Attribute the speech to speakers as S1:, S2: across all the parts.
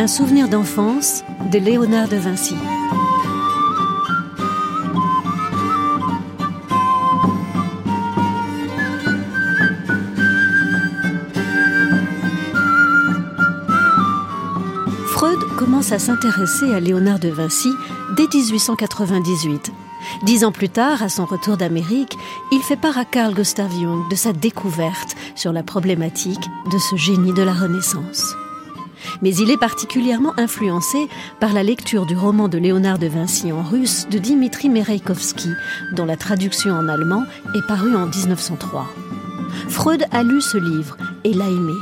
S1: Un souvenir d'enfance de Léonard de Vinci. Freud commence à s'intéresser à Léonard de Vinci dès 1898. Dix ans plus tard, à son retour d'Amérique, il fait part à Carl Gustav Jung de sa découverte sur la problématique de ce génie de la Renaissance mais il est particulièrement influencé par la lecture du roman de Léonard de Vinci en russe de Dimitri Merejkovski, dont la traduction en allemand est parue en 1903. Freud a lu ce livre et l'a aimé.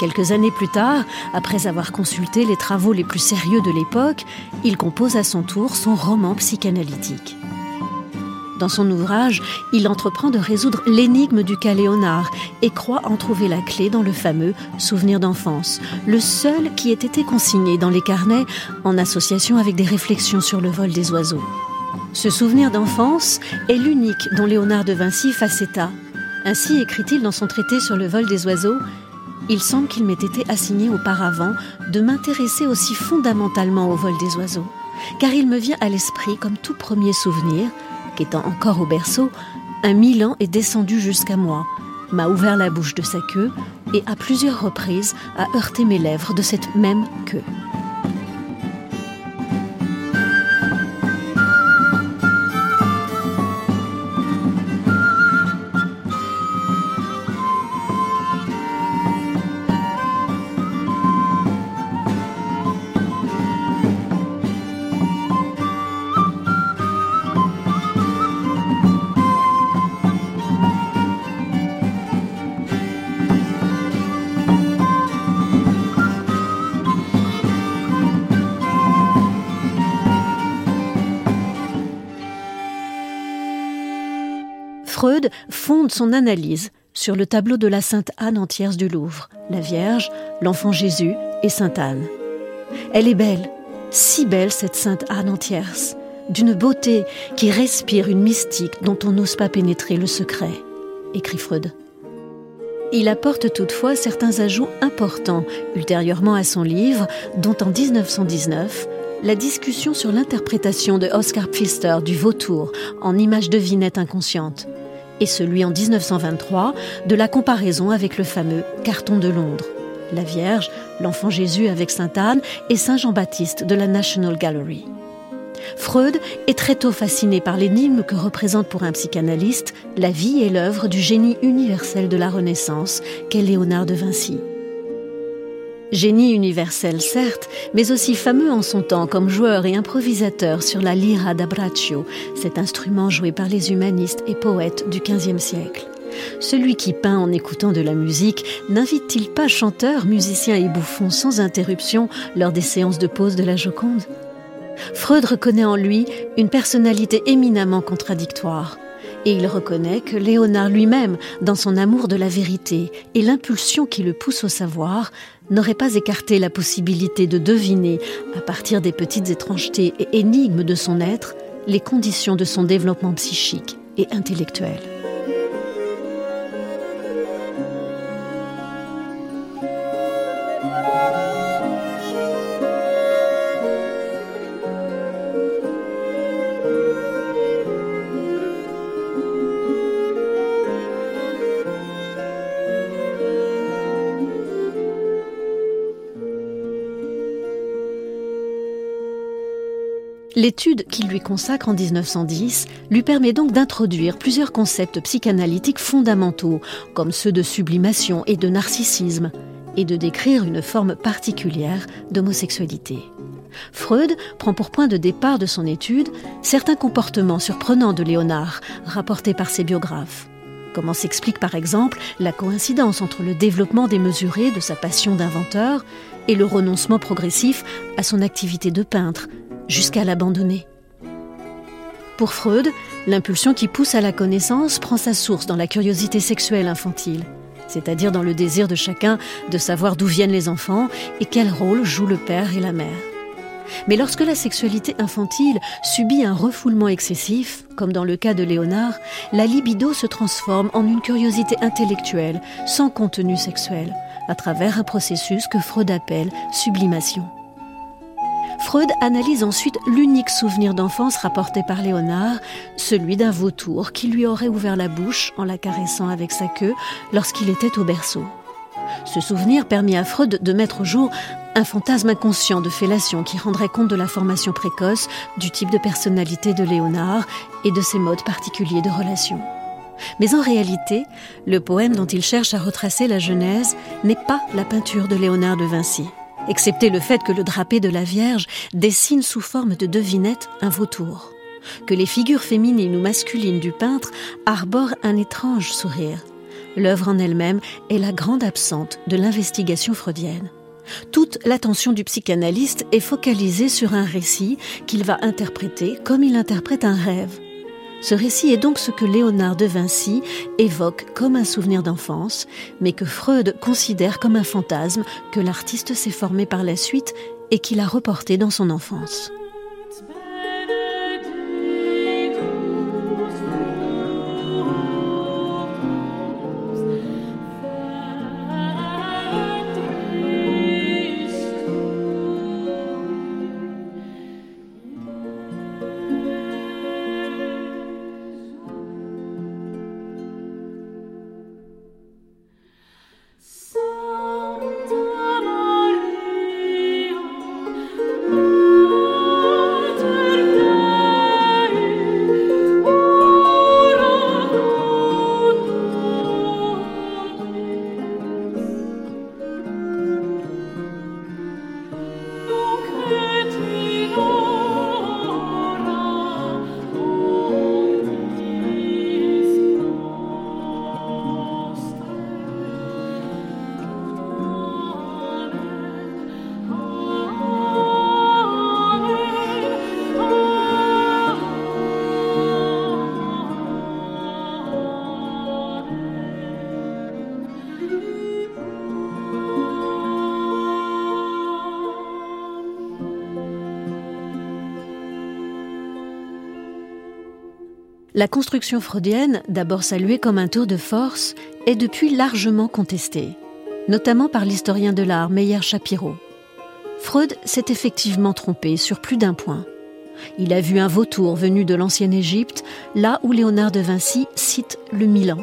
S1: Quelques années plus tard, après avoir consulté les travaux les plus sérieux de l'époque, il compose à son tour son roman psychanalytique. Dans son ouvrage, il entreprend de résoudre l'énigme du cas Léonard et croit en trouver la clé dans le fameux souvenir d'enfance, le seul qui ait été consigné dans les carnets en association avec des réflexions sur le vol des oiseaux. Ce souvenir d'enfance est l'unique dont Léonard de Vinci fasse état. Ainsi écrit-il dans son traité sur le vol des oiseaux il semble qu'il m'ait été assigné auparavant de m'intéresser aussi fondamentalement au vol des oiseaux, car il me vient à l'esprit comme tout premier souvenir étant encore au berceau, un Milan est descendu jusqu'à moi, m'a ouvert la bouche de sa queue et à plusieurs reprises a heurté mes lèvres de cette même queue. Freud fonde son analyse sur le tableau de la Sainte Anne en tierce du Louvre, la Vierge, l'Enfant Jésus et Sainte Anne. Elle est belle, si belle cette Sainte Anne en tierce, d'une beauté qui respire une mystique dont on n'ose pas pénétrer le secret, écrit Freud. Il apporte toutefois certains ajouts importants ultérieurement à son livre, dont en 1919, la discussion sur l'interprétation de Oscar Pfister du vautour en image de vinette inconsciente et celui en 1923 de la comparaison avec le fameux carton de Londres. La Vierge, l'enfant Jésus avec Sainte Anne et Saint Jean-Baptiste de la National Gallery. Freud est très tôt fasciné par l'énigme que représente pour un psychanalyste la vie et l'œuvre du génie universel de la Renaissance qu'est Léonard de Vinci. Génie universel, certes, mais aussi fameux en son temps comme joueur et improvisateur sur la lira d'Abraccio, cet instrument joué par les humanistes et poètes du XVe siècle. Celui qui peint en écoutant de la musique n'invite-t-il pas chanteurs, musiciens et bouffons sans interruption lors des séances de pause de la Joconde? Freud reconnaît en lui une personnalité éminemment contradictoire. Et il reconnaît que Léonard lui-même, dans son amour de la vérité et l'impulsion qui le pousse au savoir, n'aurait pas écarté la possibilité de deviner, à partir des petites étrangetés et énigmes de son être, les conditions de son développement psychique et intellectuel. L'étude qu'il lui consacre en 1910 lui permet donc d'introduire plusieurs concepts psychanalytiques fondamentaux, comme ceux de sublimation et de narcissisme, et de décrire une forme particulière d'homosexualité. Freud prend pour point de départ de son étude certains comportements surprenants de Léonard, rapportés par ses biographes. Comment s'explique par exemple la coïncidence entre le développement démesuré de sa passion d'inventeur et le renoncement progressif à son activité de peintre, jusqu'à l'abandonner. Pour Freud, l'impulsion qui pousse à la connaissance prend sa source dans la curiosité sexuelle infantile, c'est-à-dire dans le désir de chacun de savoir d'où viennent les enfants et quel rôle jouent le père et la mère. Mais lorsque la sexualité infantile subit un refoulement excessif, comme dans le cas de Léonard, la libido se transforme en une curiosité intellectuelle, sans contenu sexuel, à travers un processus que Freud appelle sublimation. Freud analyse ensuite l'unique souvenir d'enfance rapporté par Léonard, celui d'un vautour qui lui aurait ouvert la bouche en la caressant avec sa queue lorsqu'il était au berceau. Ce souvenir permit à Freud de mettre au jour un fantasme inconscient de fellation qui rendrait compte de la formation précoce, du type de personnalité de Léonard et de ses modes particuliers de relation. Mais en réalité, le poème dont il cherche à retracer la Genèse n'est pas la peinture de Léonard de Vinci, excepté le fait que le drapé de la Vierge dessine sous forme de devinette un vautour, que les figures féminines ou masculines du peintre arborent un étrange sourire. L'œuvre en elle-même est la grande absente de l'investigation freudienne. Toute l'attention du psychanalyste est focalisée sur un récit qu'il va interpréter comme il interprète un rêve. Ce récit est donc ce que Léonard de Vinci évoque comme un souvenir d'enfance, mais que Freud considère comme un fantasme que l'artiste s'est formé par la suite et qu'il a reporté dans son enfance. La construction freudienne, d'abord saluée comme un tour de force, est depuis largement contestée, notamment par l'historien de l'art Meyer Shapiro. Freud s'est effectivement trompé sur plus d'un point. Il a vu un vautour venu de l'ancienne Égypte, là où Léonard de Vinci cite le Milan.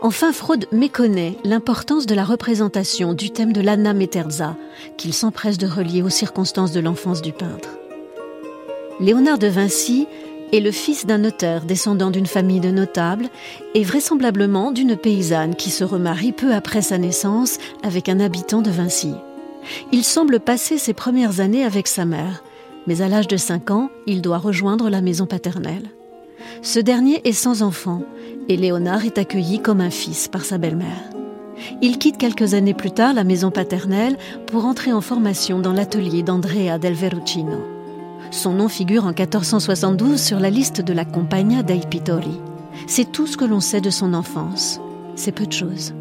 S1: Enfin, Freud méconnaît l'importance de la représentation du thème de l'Anna Meterza, qu'il s'empresse de relier aux circonstances de l'enfance du peintre. Léonard de Vinci est le fils d'un notaire descendant d'une famille de notables et vraisemblablement d'une paysanne qui se remarie peu après sa naissance avec un habitant de Vinci. Il semble passer ses premières années avec sa mère, mais à l'âge de 5 ans, il doit rejoindre la maison paternelle. Ce dernier est sans enfant et Léonard est accueilli comme un fils par sa belle-mère. Il quitte quelques années plus tard la maison paternelle pour entrer en formation dans l'atelier d'Andrea del Verrucino. Son nom figure en 1472 sur la liste de la Compagnia dei Pittori. C'est tout ce que l'on sait de son enfance. C'est peu de choses.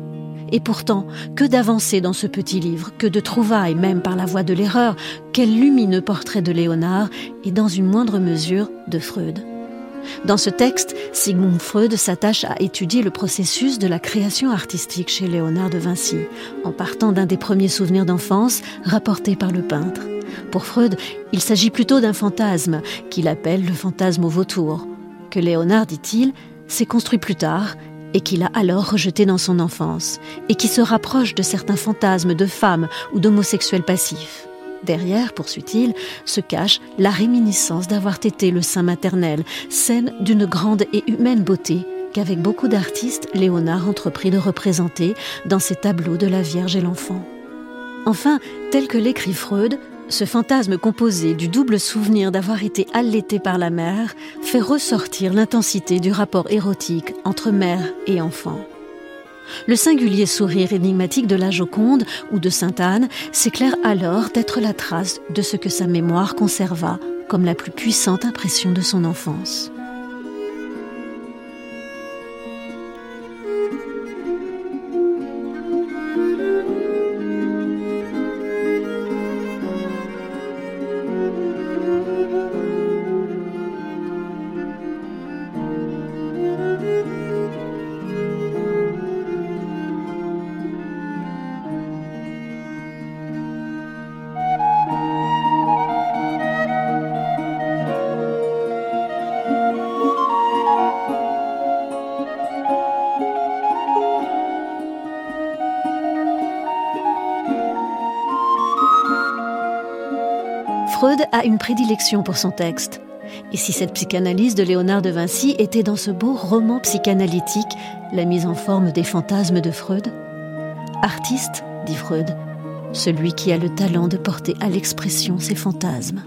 S1: Et pourtant, que d'avancées dans ce petit livre, que de trouvailles même par la voie de l'erreur, quel lumineux portrait de Léonard et dans une moindre mesure de Freud. Dans ce texte, Sigmund Freud s'attache à étudier le processus de la création artistique chez Léonard de Vinci, en partant d'un des premiers souvenirs d'enfance rapportés par le peintre. Pour Freud, il s'agit plutôt d'un fantasme, qu'il appelle le fantasme au vautour, que Léonard, dit-il, s'est construit plus tard et qu'il a alors rejeté dans son enfance, et qui se rapproche de certains fantasmes de femmes ou d'homosexuels passifs. Derrière, poursuit-il, se cache la réminiscence d'avoir été le sein maternel, scène d'une grande et humaine beauté qu'avec beaucoup d'artistes, Léonard entreprit de représenter dans ses tableaux de la Vierge et l'enfant. Enfin, tel que l'écrit Freud, ce fantasme composé du double souvenir d'avoir été allaité par la mère fait ressortir l'intensité du rapport érotique entre mère et enfant. Le singulier sourire énigmatique de la Joconde ou de Sainte Anne s'éclaire alors d'être la trace de ce que sa mémoire conserva comme la plus puissante impression de son enfance. Freud a une prédilection pour son texte. Et si cette psychanalyse de Léonard de Vinci était dans ce beau roman psychanalytique, la mise en forme des fantasmes de Freud? Artiste, dit Freud, celui qui a le talent de porter à l'expression ses fantasmes.